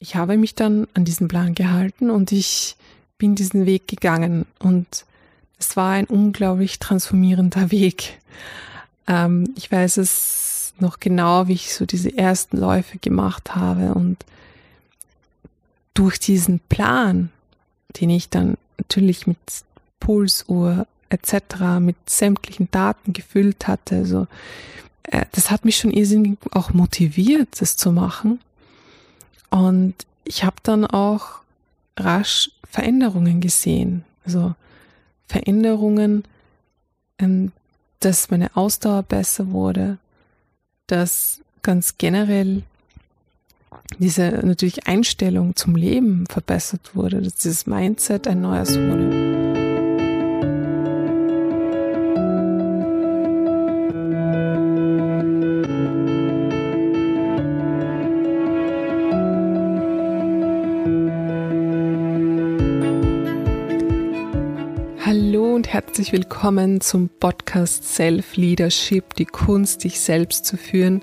ich habe mich dann an diesen Plan gehalten und ich bin diesen Weg gegangen und es war ein unglaublich transformierender Weg. Ähm, ich weiß es noch genau, wie ich so diese ersten Läufe gemacht habe und durch diesen Plan, den ich dann natürlich mit Pulsuhr etc. mit sämtlichen Daten gefüllt hatte, also äh, das hat mich schon irrsinnig auch motiviert, das zu machen. Und ich habe dann auch rasch Veränderungen gesehen. Also Veränderungen, ähm, dass meine Ausdauer besser wurde, dass ganz generell diese natürlich Einstellung zum Leben verbessert wurde, dass dieses Mindset ein neues wurde. Herzlich willkommen zum Podcast Self Leadership, die Kunst, dich selbst zu führen.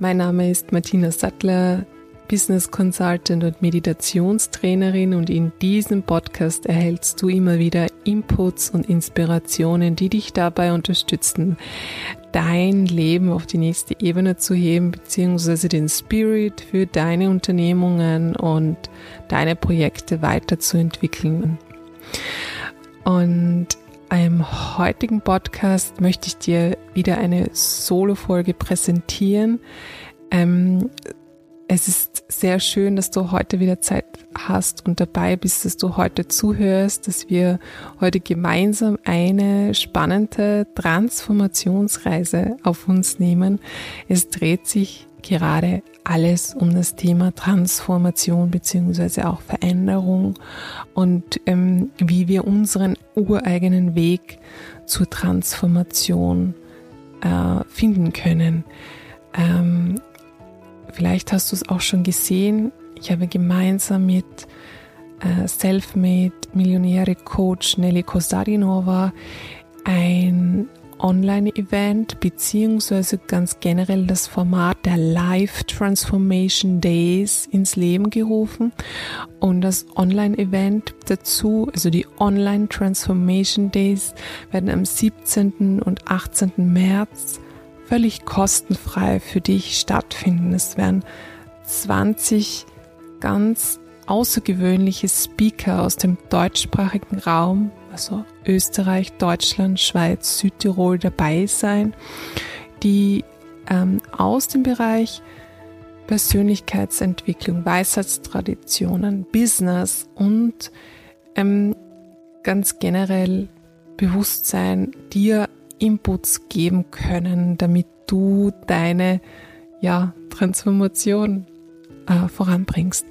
Mein Name ist Martina Sattler, Business Consultant und Meditationstrainerin und in diesem Podcast erhältst du immer wieder Inputs und Inspirationen, die dich dabei unterstützen, dein Leben auf die nächste Ebene zu heben, beziehungsweise den Spirit für deine Unternehmungen und deine Projekte weiterzuentwickeln. Und im heutigen Podcast möchte ich dir wieder eine Solo-Folge präsentieren. Ähm, es ist sehr schön, dass du heute wieder Zeit hast und dabei bist, dass du heute zuhörst, dass wir heute gemeinsam eine spannende Transformationsreise auf uns nehmen. Es dreht sich gerade alles um das Thema Transformation beziehungsweise auch Veränderung und ähm, wie wir unseren ureigenen Weg zur Transformation äh, finden können. Ähm, vielleicht hast du es auch schon gesehen. Ich habe gemeinsam mit äh, Selfmade Millionäre Coach Nelly Kostarinova ein Online-Event beziehungsweise ganz generell das Format der Live Transformation Days ins Leben gerufen und das Online-Event dazu, also die Online Transformation Days werden am 17. und 18. März völlig kostenfrei für dich stattfinden. Es werden 20 ganz außergewöhnliche Speaker aus dem deutschsprachigen Raum also Österreich, Deutschland, Schweiz, Südtirol dabei sein, die ähm, aus dem Bereich Persönlichkeitsentwicklung, Weisheitstraditionen, Business und ähm, ganz generell Bewusstsein dir Inputs geben können, damit du deine ja, Transformation äh, voranbringst.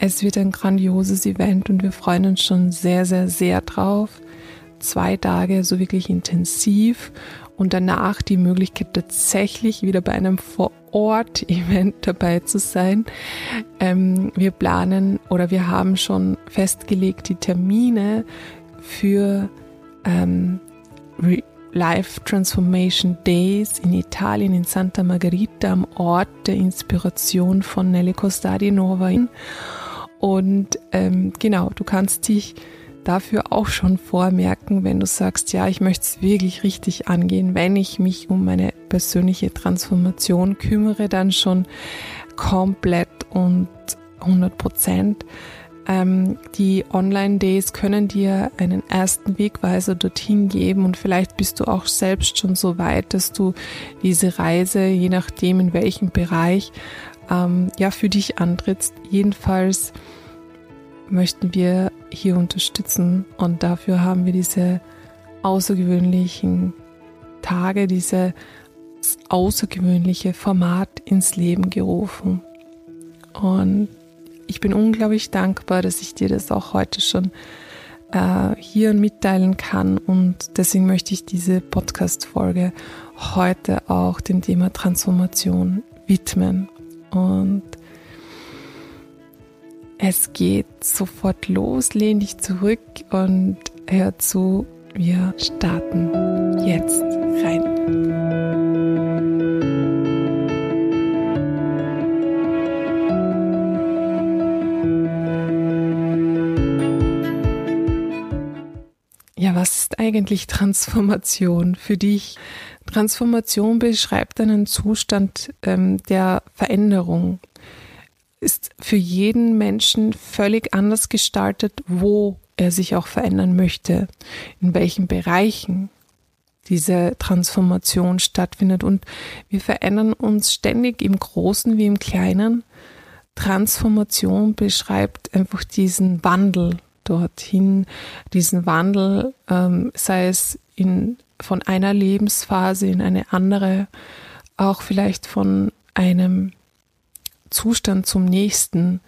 Es wird ein grandioses Event und wir freuen uns schon sehr, sehr, sehr drauf. Zwei Tage so wirklich intensiv und danach die Möglichkeit tatsächlich wieder bei einem Vor-Ort-Event dabei zu sein. Ähm, wir planen oder wir haben schon festgelegt die Termine für ähm, Life Transformation Days in Italien, in Santa Margherita, am Ort der Inspiration von Nelly Costadi Nova. Und ähm, genau, du kannst dich dafür auch schon vormerken, wenn du sagst, ja, ich möchte es wirklich richtig angehen, wenn ich mich um meine persönliche Transformation kümmere, dann schon komplett und 100 Prozent. Ähm, die Online-Days können dir einen ersten Wegweiser dorthin geben und vielleicht bist du auch selbst schon so weit, dass du diese Reise, je nachdem in welchem Bereich, ähm, ja für dich antrittst. Jedenfalls möchten wir hier unterstützen und dafür haben wir diese außergewöhnlichen Tage, dieses außergewöhnliche Format ins Leben gerufen. Und ich bin unglaublich dankbar, dass ich dir das auch heute schon äh, hier mitteilen kann und deswegen möchte ich diese Podcast-Folge heute auch dem Thema Transformation widmen. Und es geht sofort los, lehn dich zurück und hör zu, wir starten jetzt rein. Ja, was ist eigentlich Transformation für dich? Transformation beschreibt einen Zustand ähm, der Veränderung. Ist für jeden Menschen völlig anders gestaltet, wo er sich auch verändern möchte, in welchen Bereichen diese Transformation stattfindet. Und wir verändern uns ständig im Großen wie im Kleinen. Transformation beschreibt einfach diesen Wandel dorthin, diesen Wandel, ähm, sei es in, von einer Lebensphase in eine andere, auch vielleicht von einem Zustand zum nächsten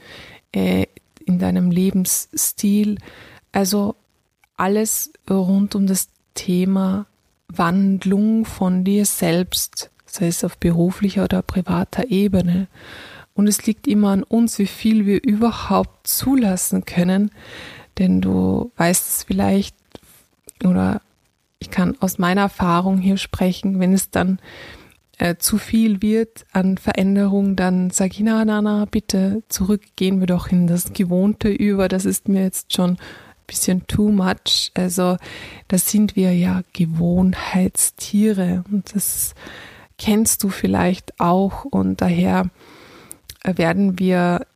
äh, in deinem Lebensstil. Also alles rund um das Thema Wandlung von dir selbst, sei es auf beruflicher oder privater Ebene. Und es liegt immer an uns, wie viel wir überhaupt zulassen können, denn du weißt es vielleicht, oder ich kann aus meiner Erfahrung hier sprechen, wenn es dann äh, zu viel wird an Veränderung, dann sage ich, na, na, na, bitte zurückgehen wir doch in das Gewohnte über, das ist mir jetzt schon bisschen too much. Also da sind wir ja Gewohnheitstiere und das kennst du vielleicht auch und daher werden wir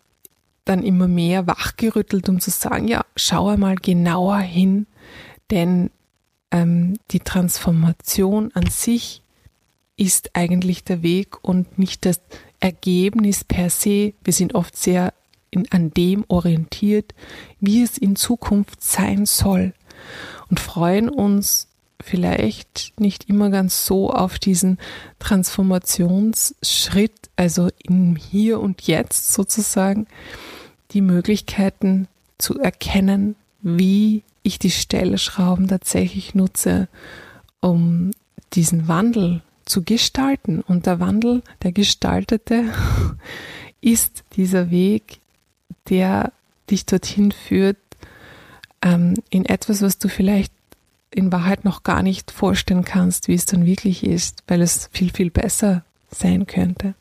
dann immer mehr wachgerüttelt, um zu sagen, ja, schau einmal genauer hin, denn ähm, die Transformation an sich ist eigentlich der Weg und nicht das Ergebnis per se. Wir sind oft sehr in, an dem orientiert, wie es in Zukunft sein soll und freuen uns vielleicht nicht immer ganz so auf diesen Transformationsschritt, also im Hier und Jetzt sozusagen, die Möglichkeiten zu erkennen, wie ich die Stellschrauben tatsächlich nutze, um diesen Wandel zu gestalten. Und der Wandel, der gestaltete, ist dieser Weg der dich dorthin führt, ähm, in etwas, was du vielleicht in Wahrheit noch gar nicht vorstellen kannst, wie es dann wirklich ist, weil es viel, viel besser sein könnte.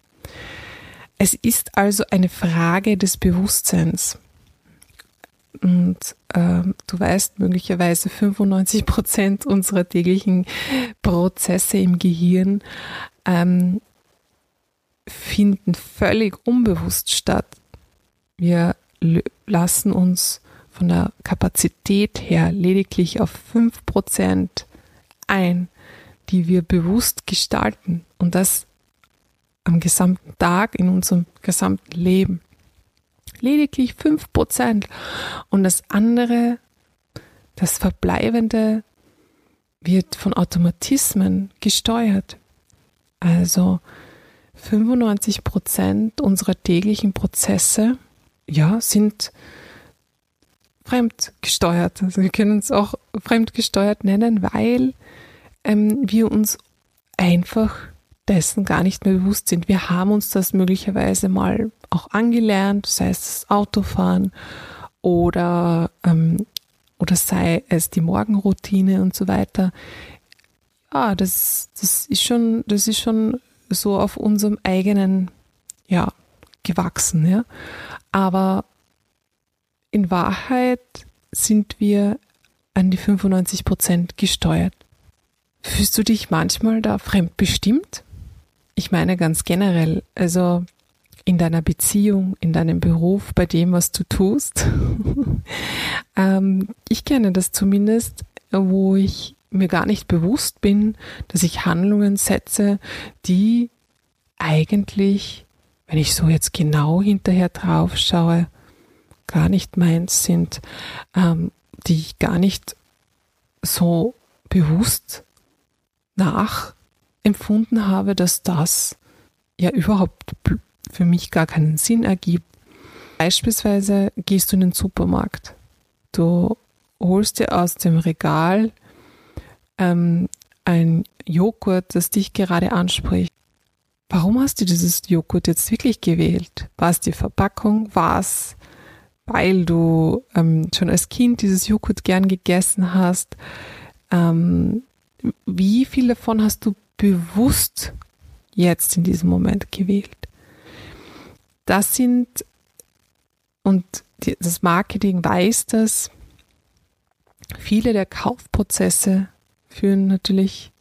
Es ist also eine Frage des Bewusstseins. Und äh, du weißt möglicherweise 95 Prozent unserer täglichen Prozesse im Gehirn ähm, finden völlig unbewusst statt. Wir lassen uns von der Kapazität her lediglich auf 5% ein, die wir bewusst gestalten und das am gesamten Tag in unserem gesamten Leben. Lediglich 5%. Und das andere, das Verbleibende, wird von Automatismen gesteuert. Also 95% unserer täglichen Prozesse ja, sind fremdgesteuert. Also wir können es auch fremdgesteuert nennen, weil ähm, wir uns einfach dessen gar nicht mehr bewusst sind. Wir haben uns das möglicherweise mal auch angelernt, sei es das Autofahren oder, ähm, oder sei es die Morgenroutine und so weiter. Ja, das, das ist schon, das ist schon so auf unserem eigenen, ja, gewachsen, ja. Aber in Wahrheit sind wir an die 95 Prozent gesteuert. Fühlst du dich manchmal da fremdbestimmt? Ich meine ganz generell, also in deiner Beziehung, in deinem Beruf, bei dem, was du tust. ähm, ich kenne das zumindest, wo ich mir gar nicht bewusst bin, dass ich Handlungen setze, die eigentlich wenn ich so jetzt genau hinterher drauf schaue, gar nicht meins sind, ähm, die ich gar nicht so bewusst nachempfunden habe, dass das ja überhaupt für mich gar keinen Sinn ergibt. Beispielsweise gehst du in den Supermarkt. Du holst dir aus dem Regal ähm, ein Joghurt, das dich gerade anspricht. Warum hast du dieses Joghurt jetzt wirklich gewählt? War es die Verpackung? War es, weil du ähm, schon als Kind dieses Joghurt gern gegessen hast? Ähm, wie viel davon hast du bewusst jetzt in diesem Moment gewählt? Das sind, und das Marketing weiß das, Viele der Kaufprozesse führen natürlich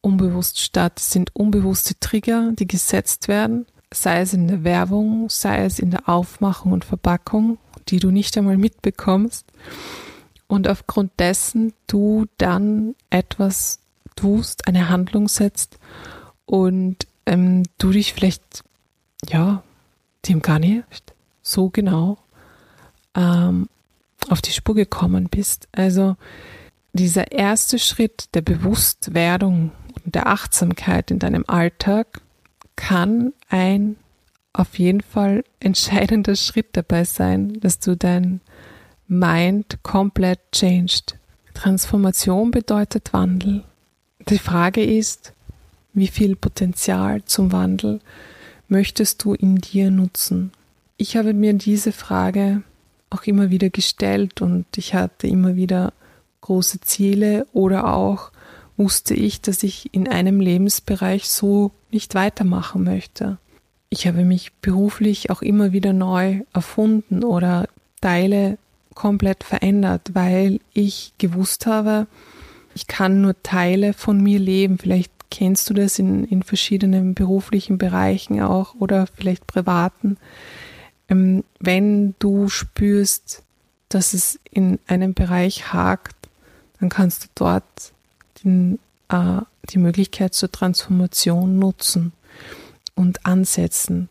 unbewusst statt. Sind unbewusste Trigger, die gesetzt werden, sei es in der Werbung, sei es in der Aufmachung und Verpackung, die du nicht einmal mitbekommst. Und aufgrund dessen du dann etwas tust, eine Handlung setzt und ähm, du dich vielleicht, ja, dem gar nicht so genau ähm, auf die Spur gekommen bist. Also dieser erste Schritt der Bewusstwerdung und der Achtsamkeit in deinem Alltag kann ein auf jeden Fall entscheidender Schritt dabei sein, dass du dein Mind komplett changed. Transformation bedeutet Wandel. Die Frage ist, wie viel Potenzial zum Wandel möchtest du in dir nutzen? Ich habe mir diese Frage auch immer wieder gestellt und ich hatte immer wieder große Ziele oder auch wusste ich, dass ich in einem Lebensbereich so nicht weitermachen möchte. Ich habe mich beruflich auch immer wieder neu erfunden oder Teile komplett verändert, weil ich gewusst habe, ich kann nur Teile von mir leben. Vielleicht kennst du das in, in verschiedenen beruflichen Bereichen auch oder vielleicht privaten. Ähm, wenn du spürst, dass es in einem Bereich hakt, dann kannst du dort den, äh, die Möglichkeit zur Transformation nutzen und ansetzen.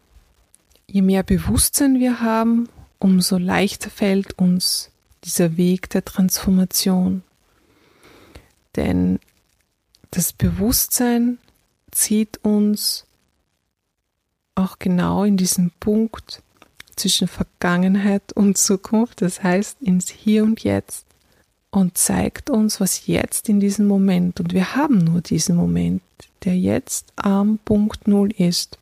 Je mehr Bewusstsein wir haben, umso leichter fällt uns dieser Weg der Transformation. Denn das Bewusstsein zieht uns auch genau in diesen Punkt zwischen Vergangenheit und Zukunft, das heißt ins Hier und Jetzt und zeigt uns, was jetzt in diesem Moment, und wir haben nur diesen Moment, der jetzt am Punkt Null ist,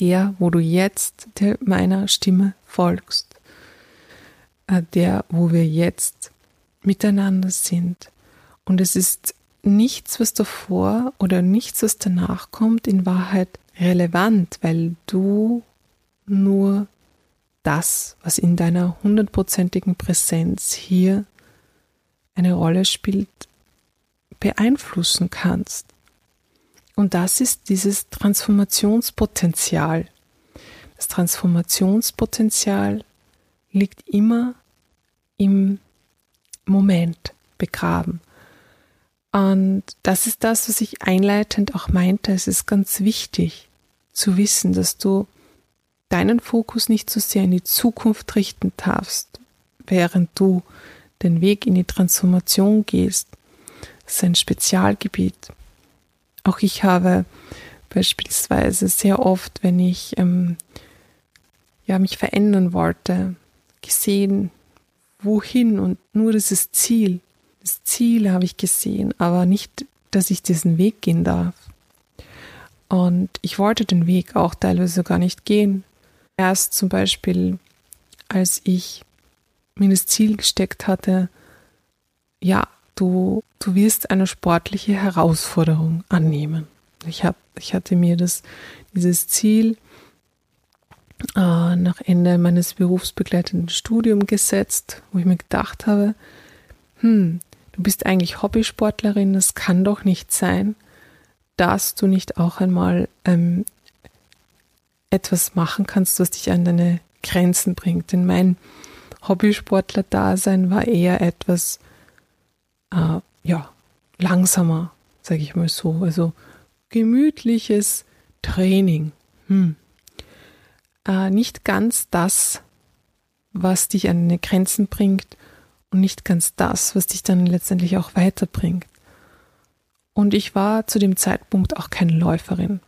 der, wo du jetzt meiner Stimme folgst, äh, der, wo wir jetzt miteinander sind. Und es ist nichts, was davor oder nichts, was danach kommt, in Wahrheit relevant, weil du nur das, was in deiner hundertprozentigen Präsenz hier eine Rolle spielt, beeinflussen kannst. Und das ist dieses Transformationspotenzial. Das Transformationspotenzial liegt immer im Moment begraben. Und das ist das, was ich einleitend auch meinte. Es ist ganz wichtig zu wissen, dass du deinen Fokus nicht so sehr in die Zukunft richten darfst, während du den Weg in die Transformation gehst. Das ist ein Spezialgebiet. Auch ich habe beispielsweise sehr oft, wenn ich ähm, ja, mich verändern wollte, gesehen, wohin und nur dieses Ziel. Das Ziel habe ich gesehen, aber nicht, dass ich diesen Weg gehen darf. Und ich wollte den Weg auch teilweise gar nicht gehen. Erst zum Beispiel, als ich mir das Ziel gesteckt hatte, ja, du, du wirst eine sportliche Herausforderung annehmen. Ich, hab, ich hatte mir das, dieses Ziel äh, nach Ende meines berufsbegleitenden Studiums gesetzt, wo ich mir gedacht habe, hm, du bist eigentlich Hobbysportlerin, das kann doch nicht sein, dass du nicht auch einmal ähm, etwas machen kannst, was dich an deine Grenzen bringt. Denn mein Hobbysportler-Dasein war eher etwas, äh, ja, langsamer, sage ich mal so. Also gemütliches Training. Hm. Äh, nicht ganz das, was dich an deine Grenzen bringt und nicht ganz das, was dich dann letztendlich auch weiterbringt. Und ich war zu dem Zeitpunkt auch keine Läuferin.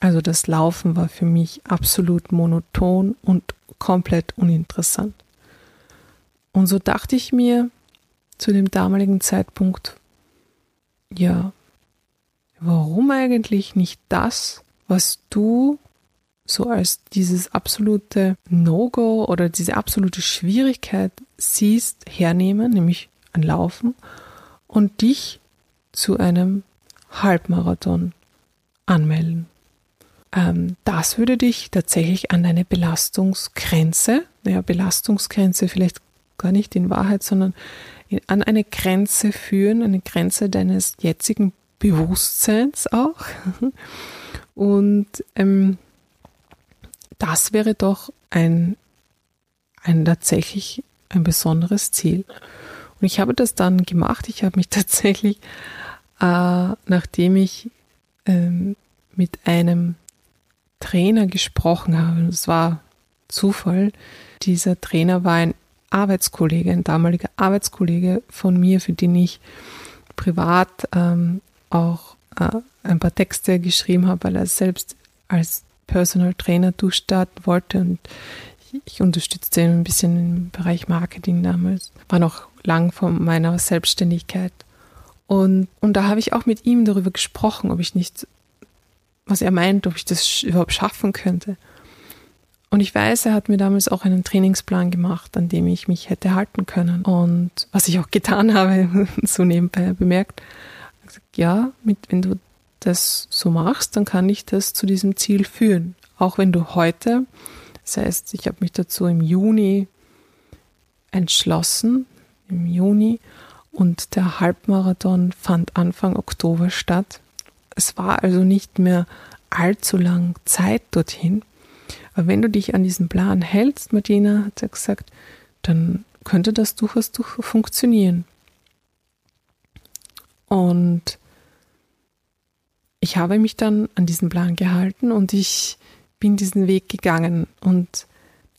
Also das Laufen war für mich absolut monoton und komplett uninteressant. Und so dachte ich mir zu dem damaligen Zeitpunkt, ja, warum eigentlich nicht das, was du so als dieses absolute No-Go oder diese absolute Schwierigkeit siehst, hernehmen, nämlich ein Laufen und dich zu einem Halbmarathon anmelden. Ähm, das würde dich tatsächlich an deine Belastungsgrenze, naja, Belastungsgrenze vielleicht gar nicht in Wahrheit, sondern an eine Grenze führen, eine Grenze deines jetzigen Bewusstseins auch. Und ähm, das wäre doch ein, ein tatsächlich ein besonderes Ziel. Und ich habe das dann gemacht. Ich habe mich tatsächlich, äh, nachdem ich ähm, mit einem Trainer gesprochen habe, das war Zufall, dieser Trainer war ein Arbeitskollege, ein damaliger Arbeitskollege von mir, für den ich privat ähm, auch äh, ein paar Texte geschrieben habe, weil er selbst als Personal Trainer durchstarten wollte und ich unterstützte ihn ein bisschen im Bereich Marketing damals. War noch lang vor meiner Selbstständigkeit. Und, und da habe ich auch mit ihm darüber gesprochen, ob ich nicht, was er meint, ob ich das überhaupt schaffen könnte. Und ich weiß, er hat mir damals auch einen Trainingsplan gemacht, an dem ich mich hätte halten können. Und was ich auch getan habe, so nebenbei bemerkt, ja, mit, wenn du das so machst, dann kann ich das zu diesem Ziel führen. Auch wenn du heute, das heißt, ich habe mich dazu im Juni entschlossen, im Juni, und der Halbmarathon fand Anfang Oktober statt. Es war also nicht mehr allzu lang Zeit dorthin. Aber wenn du dich an diesen Plan hältst, Martina hat ja gesagt, dann könnte das durchaus funktionieren. Und ich habe mich dann an diesen Plan gehalten und ich bin diesen Weg gegangen. Und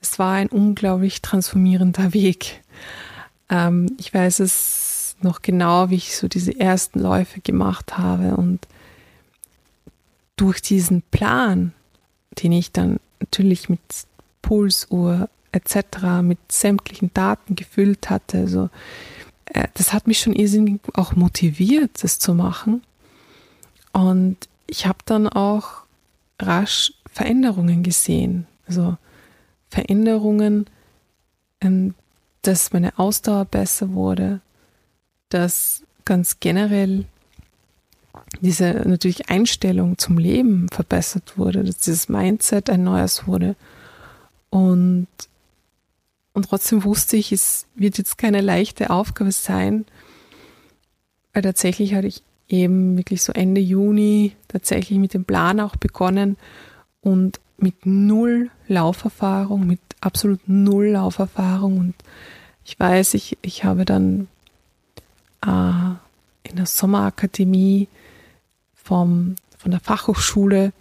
es war ein unglaublich transformierender Weg. Ähm, ich weiß es noch genau, wie ich so diese ersten Läufe gemacht habe. Und durch diesen Plan, den ich dann natürlich mit Pulsuhr etc., mit sämtlichen Daten gefüllt hatte. Also, äh, das hat mich schon irrsinnig auch motiviert, das zu machen. Und ich habe dann auch rasch Veränderungen gesehen. Also Veränderungen, ähm, dass meine Ausdauer besser wurde, dass ganz generell diese natürlich Einstellung zum Leben verbessert wurde, dass dieses Mindset ein neues wurde. Und, und trotzdem wusste ich, es wird jetzt keine leichte Aufgabe sein, weil tatsächlich hatte ich eben wirklich so Ende Juni tatsächlich mit dem Plan auch begonnen und mit null Lauferfahrung, mit absolut null Lauferfahrung. Und ich weiß, ich, ich habe dann äh, in der Sommerakademie vom, von der Fachhochschule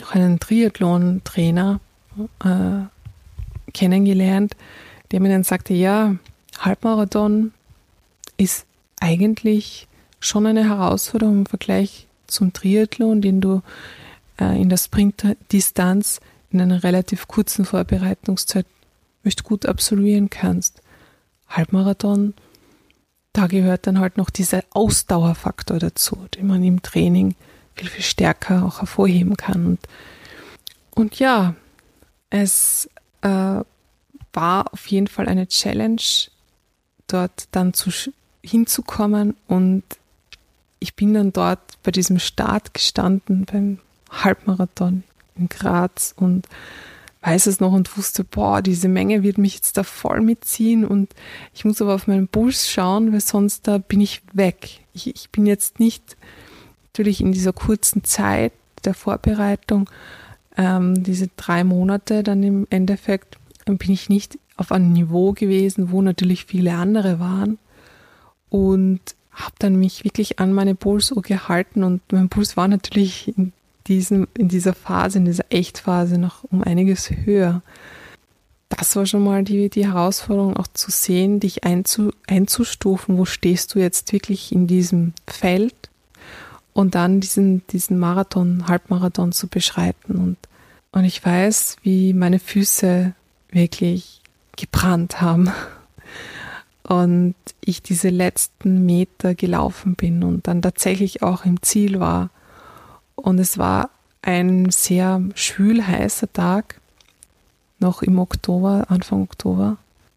noch einen Triathlon-Trainer äh, kennengelernt, der mir dann sagte, ja, Halbmarathon ist eigentlich schon eine Herausforderung im Vergleich zum Triathlon, den du in der Sprintdistanz in einer relativ kurzen Vorbereitungszeit recht gut absolvieren kannst. Halbmarathon da gehört dann halt noch dieser Ausdauerfaktor dazu, den man im Training viel, viel stärker auch hervorheben kann. Und, und ja, es äh, war auf jeden Fall eine Challenge, dort dann zu, hinzukommen. Und ich bin dann dort bei diesem Start gestanden, beim Halbmarathon in Graz und weiß es noch und wusste, boah, diese Menge wird mich jetzt da voll mitziehen und ich muss aber auf meinen Puls schauen, weil sonst da bin ich weg. Ich, ich bin jetzt nicht natürlich in dieser kurzen Zeit der Vorbereitung, ähm, diese drei Monate dann im Endeffekt, bin ich nicht auf einem Niveau gewesen, wo natürlich viele andere waren und habe dann mich wirklich an meine Pulsuhr gehalten und mein Puls war natürlich in diesem, in dieser Phase, in dieser Echtphase noch um einiges höher. Das war schon mal die, die Herausforderung, auch zu sehen, dich einzu, einzustufen, wo stehst du jetzt wirklich in diesem Feld und dann diesen, diesen Marathon, Halbmarathon zu beschreiten. Und, und ich weiß, wie meine Füße wirklich gebrannt haben und ich diese letzten Meter gelaufen bin und dann tatsächlich auch im Ziel war und es war ein sehr schwül heißer Tag, noch im Oktober, Anfang Oktober.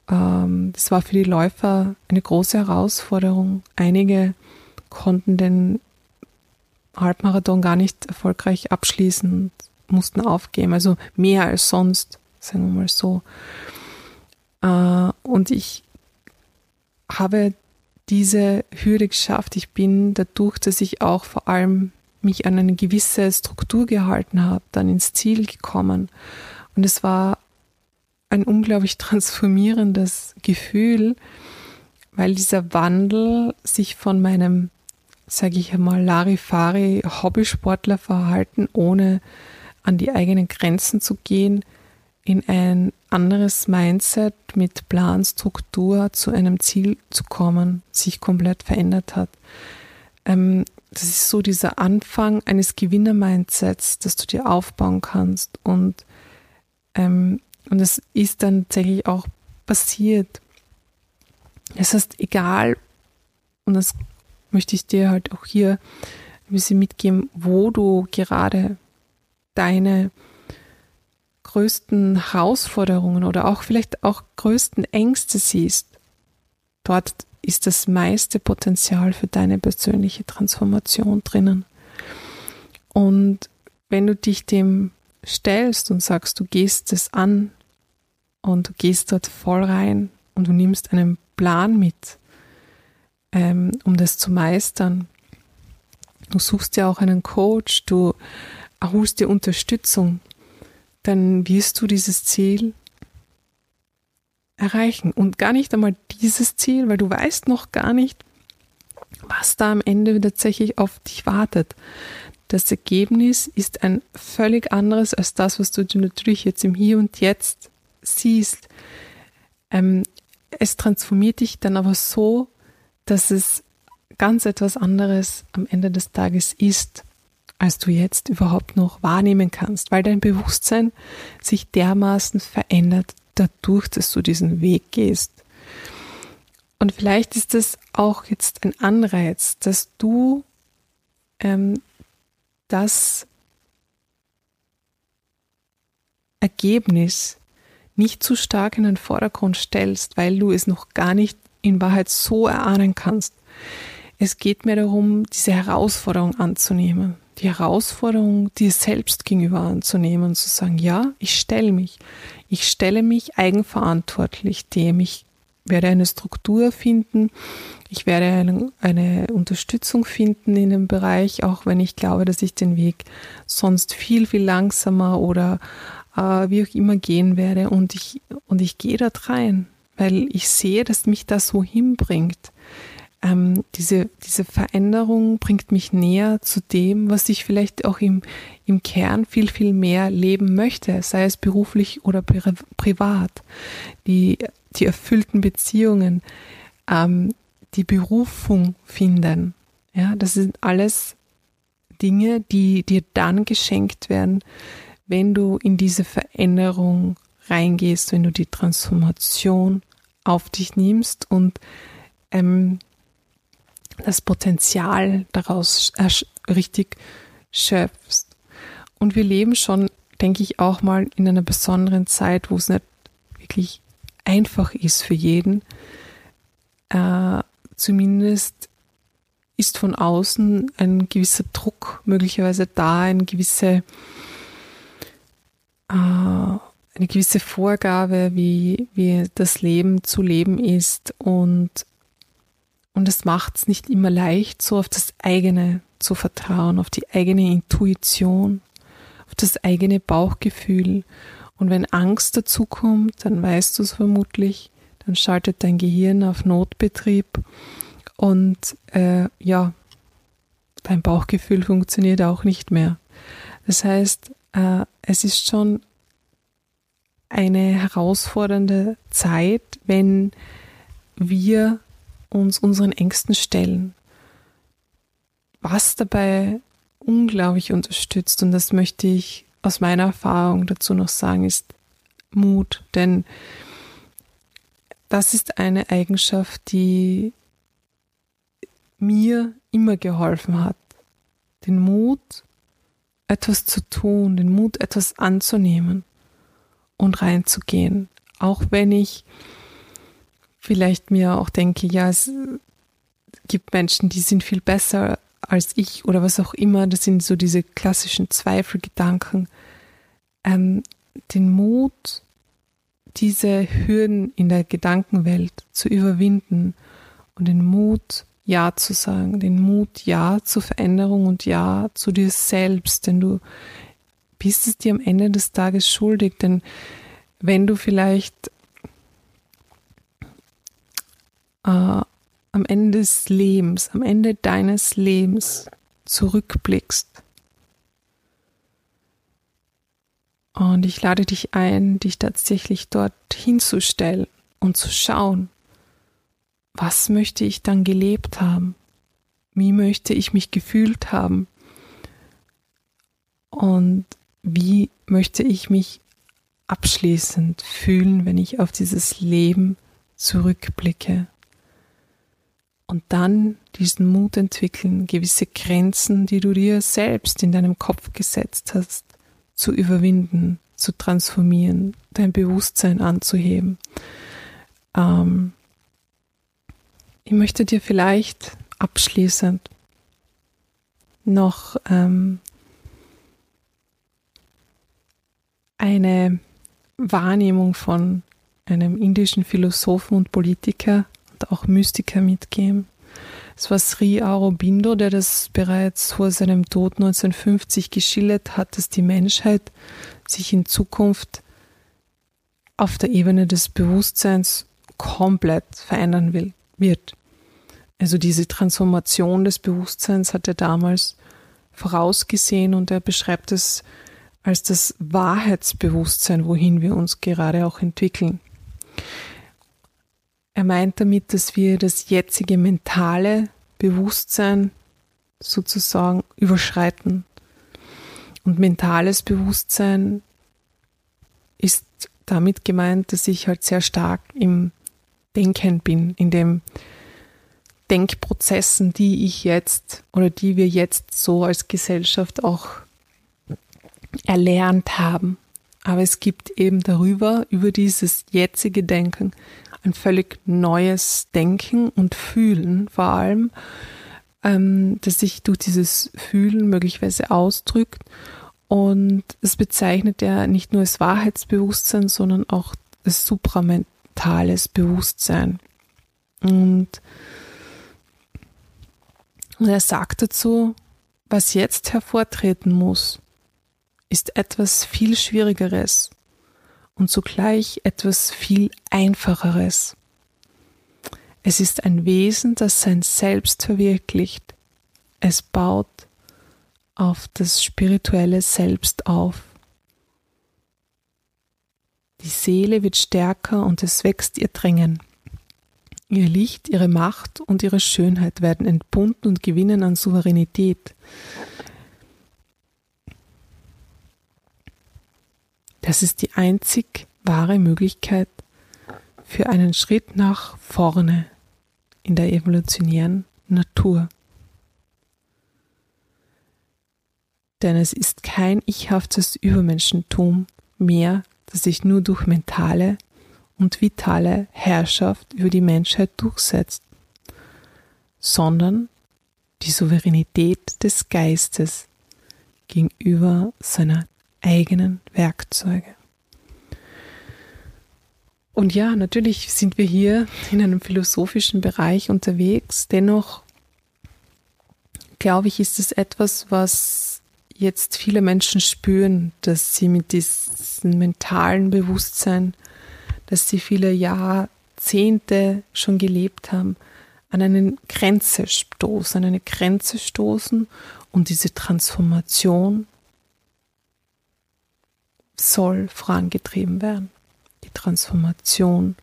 Ähm, das war für die Läufer eine große Herausforderung. Einige konnten den Halbmarathon gar nicht erfolgreich abschließen und mussten aufgeben, also mehr als sonst, sagen wir mal so. Äh, und ich habe diese Hürde geschafft. Ich bin dadurch, dass ich auch vor allem mich an eine gewisse Struktur gehalten habe, dann ins Ziel gekommen. Und es war ein unglaublich transformierendes Gefühl, weil dieser Wandel sich von meinem, sage ich einmal, Larifari Hobbysportlerverhalten, ohne an die eigenen Grenzen zu gehen, in ein anderes Mindset mit Plan, Struktur zu einem Ziel zu kommen, sich komplett verändert hat. Ähm, das ist so dieser Anfang eines Gewinner-Mindsets, das du dir aufbauen kannst. Und, ähm, und es ist dann tatsächlich auch passiert. Das heißt, egal, und das möchte ich dir halt auch hier ein bisschen mitgeben, wo du gerade deine größten Herausforderungen oder auch vielleicht auch größten Ängste siehst. Dort ist das meiste Potenzial für deine persönliche Transformation drinnen. Und wenn du dich dem stellst und sagst, du gehst es an und du gehst dort voll rein und du nimmst einen Plan mit, ähm, um das zu meistern. Du suchst ja auch einen Coach, du holst dir Unterstützung, dann wirst du dieses Ziel erreichen. Und gar nicht einmal dieses Ziel, weil du weißt noch gar nicht, was da am Ende tatsächlich auf dich wartet. Das Ergebnis ist ein völlig anderes als das, was du natürlich jetzt im Hier und Jetzt siehst. Ähm, es transformiert dich dann aber so, dass es ganz etwas anderes am Ende des Tages ist, als du jetzt überhaupt noch wahrnehmen kannst, weil dein Bewusstsein sich dermaßen verändert dadurch, dass du diesen Weg gehst. Und vielleicht ist es auch jetzt ein Anreiz, dass du ähm, das Ergebnis nicht zu stark in den Vordergrund stellst, weil du es noch gar nicht in Wahrheit so erahnen kannst. Es geht mir darum, diese Herausforderung anzunehmen, die Herausforderung dir selbst gegenüber anzunehmen und zu sagen, ja, ich stelle mich. Ich stelle mich eigenverantwortlich dem. Ich werde eine Struktur finden. Ich werde eine, eine Unterstützung finden in dem Bereich, auch wenn ich glaube, dass ich den Weg sonst viel, viel langsamer oder äh, wie auch immer gehen werde. Und ich, und ich gehe dort rein, weil ich sehe, dass mich das so hinbringt ähm, diese, diese Veränderung bringt mich näher zu dem, was ich vielleicht auch im, im Kern viel, viel mehr leben möchte, sei es beruflich oder pri privat. Die, die erfüllten Beziehungen, ähm, die Berufung finden. Ja, das sind alles Dinge, die dir dann geschenkt werden, wenn du in diese Veränderung reingehst, wenn du die Transformation auf dich nimmst und ähm, das Potenzial daraus richtig schöpfst. Und wir leben schon, denke ich, auch mal in einer besonderen Zeit, wo es nicht wirklich einfach ist für jeden. Äh, zumindest ist von außen ein gewisser Druck möglicherweise da, eine gewisse, äh, eine gewisse Vorgabe, wie, wie das Leben zu leben ist. Und und es macht es nicht immer leicht, so auf das eigene zu vertrauen, auf die eigene Intuition, auf das eigene Bauchgefühl. Und wenn Angst dazukommt, dann weißt du es vermutlich, dann schaltet dein Gehirn auf Notbetrieb und äh, ja, dein Bauchgefühl funktioniert auch nicht mehr. Das heißt, äh, es ist schon eine herausfordernde Zeit, wenn wir uns unseren Ängsten stellen. Was dabei unglaublich unterstützt, und das möchte ich aus meiner Erfahrung dazu noch sagen, ist Mut. Denn das ist eine Eigenschaft, die mir immer geholfen hat. Den Mut, etwas zu tun, den Mut, etwas anzunehmen und reinzugehen. Auch wenn ich vielleicht mir auch denke, ja, es gibt Menschen, die sind viel besser als ich oder was auch immer. Das sind so diese klassischen Zweifelgedanken. Ähm, den Mut, diese Hürden in der Gedankenwelt zu überwinden und den Mut, Ja zu sagen, den Mut, Ja zur Veränderung und Ja zu dir selbst, denn du bist es dir am Ende des Tages schuldig, denn wenn du vielleicht äh, am Ende des Lebens, am Ende deines Lebens zurückblickst. Und ich lade dich ein, dich tatsächlich dort hinzustellen und zu schauen, was möchte ich dann gelebt haben? Wie möchte ich mich gefühlt haben? Und wie möchte ich mich abschließend fühlen, wenn ich auf dieses Leben zurückblicke? Und dann diesen Mut entwickeln, gewisse Grenzen, die du dir selbst in deinem Kopf gesetzt hast, zu überwinden, zu transformieren, dein Bewusstsein anzuheben. Ähm ich möchte dir vielleicht abschließend noch ähm, eine Wahrnehmung von einem indischen Philosophen und Politiker auch Mystiker mitgeben. Es war Sri Aurobindo, der das bereits vor seinem Tod 1950 geschildert hat, dass die Menschheit sich in Zukunft auf der Ebene des Bewusstseins komplett verändern will, wird. Also diese Transformation des Bewusstseins hat er damals vorausgesehen und er beschreibt es als das Wahrheitsbewusstsein, wohin wir uns gerade auch entwickeln. Er meint damit, dass wir das jetzige mentale Bewusstsein sozusagen überschreiten. Und mentales Bewusstsein ist damit gemeint, dass ich halt sehr stark im Denken bin, in den Denkprozessen, die ich jetzt oder die wir jetzt so als Gesellschaft auch erlernt haben. Aber es gibt eben darüber, über dieses jetzige Denken, ein völlig neues Denken und Fühlen vor allem, ähm, das sich durch dieses Fühlen möglicherweise ausdrückt. Und es bezeichnet ja nicht nur das Wahrheitsbewusstsein, sondern auch das supramentales Bewusstsein. Und, und er sagt dazu, was jetzt hervortreten muss, ist etwas viel Schwierigeres und zugleich etwas viel Einfacheres. Es ist ein Wesen, das sein Selbst verwirklicht. Es baut auf das spirituelle Selbst auf. Die Seele wird stärker und es wächst ihr Drängen. Ihr Licht, ihre Macht und ihre Schönheit werden entbunden und gewinnen an Souveränität. Das ist die einzig wahre Möglichkeit für einen Schritt nach vorne in der evolutionären Natur. Denn es ist kein ichhaftes Übermenschentum mehr, das sich nur durch mentale und vitale Herrschaft über die Menschheit durchsetzt, sondern die Souveränität des Geistes gegenüber seiner eigenen Werkzeuge. Und ja, natürlich sind wir hier in einem philosophischen Bereich unterwegs. Dennoch glaube ich, ist es etwas, was jetzt viele Menschen spüren, dass sie mit diesem mentalen Bewusstsein, dass sie viele Jahrzehnte schon gelebt haben, an eine Grenze stoßen, an eine Grenze stoßen und diese Transformation soll vorangetrieben werden. Die Transformation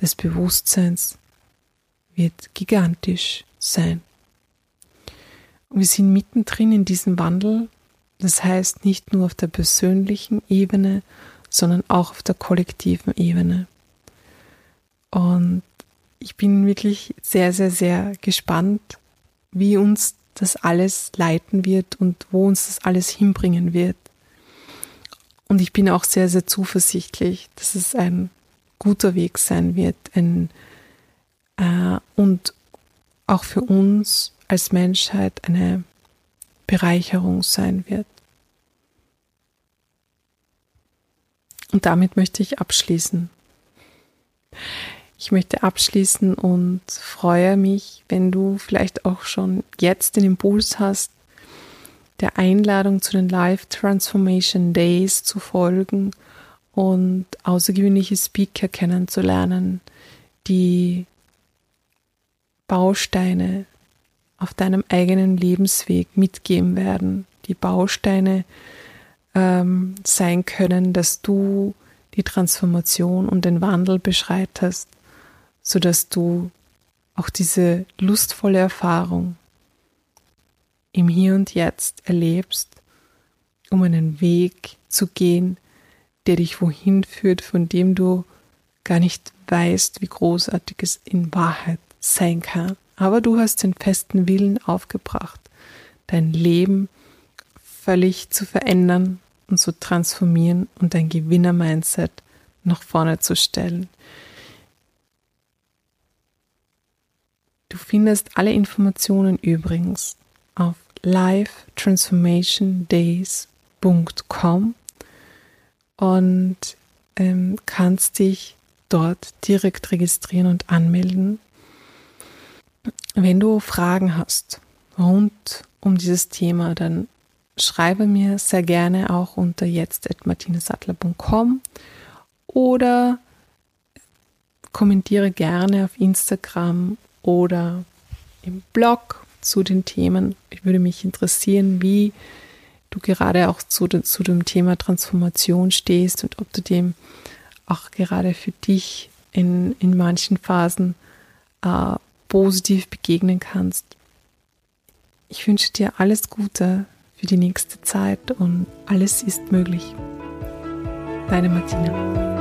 des Bewusstseins wird gigantisch sein. Und wir sind mittendrin in diesem Wandel, das heißt nicht nur auf der persönlichen Ebene, sondern auch auf der kollektiven Ebene. Und ich bin wirklich sehr, sehr, sehr gespannt, wie uns das alles leiten wird und wo uns das alles hinbringen wird. Und ich bin auch sehr, sehr zuversichtlich, dass es ein guter Weg sein wird ein, äh, und auch für uns als Menschheit eine Bereicherung sein wird. Und damit möchte ich abschließen. Ich möchte abschließen und freue mich, wenn du vielleicht auch schon jetzt den Impuls hast, der Einladung zu den Life Transformation Days zu folgen und außergewöhnliche Speaker kennenzulernen, die Bausteine auf deinem eigenen Lebensweg mitgeben werden, die Bausteine ähm, sein können, dass du die Transformation und den Wandel beschreitest, sodass du auch diese lustvolle Erfahrung im Hier und Jetzt erlebst, um einen Weg zu gehen, der dich wohin führt, von dem du gar nicht weißt, wie großartig es in Wahrheit sein kann. Aber du hast den festen Willen aufgebracht, dein Leben völlig zu verändern und zu transformieren und dein Gewinner-Mindset nach vorne zu stellen. Du findest alle Informationen übrigens auf livetransformationdays.com und ähm, kannst dich dort direkt registrieren und anmelden. Wenn du Fragen hast rund um dieses Thema, dann schreibe mir sehr gerne auch unter jetzt.martinesattler.com oder kommentiere gerne auf Instagram oder im Blog zu den Themen. Ich würde mich interessieren, wie du gerade auch zu, zu dem Thema Transformation stehst und ob du dem auch gerade für dich in, in manchen Phasen äh, positiv begegnen kannst. Ich wünsche dir alles Gute für die nächste Zeit und alles ist möglich. Deine Martina.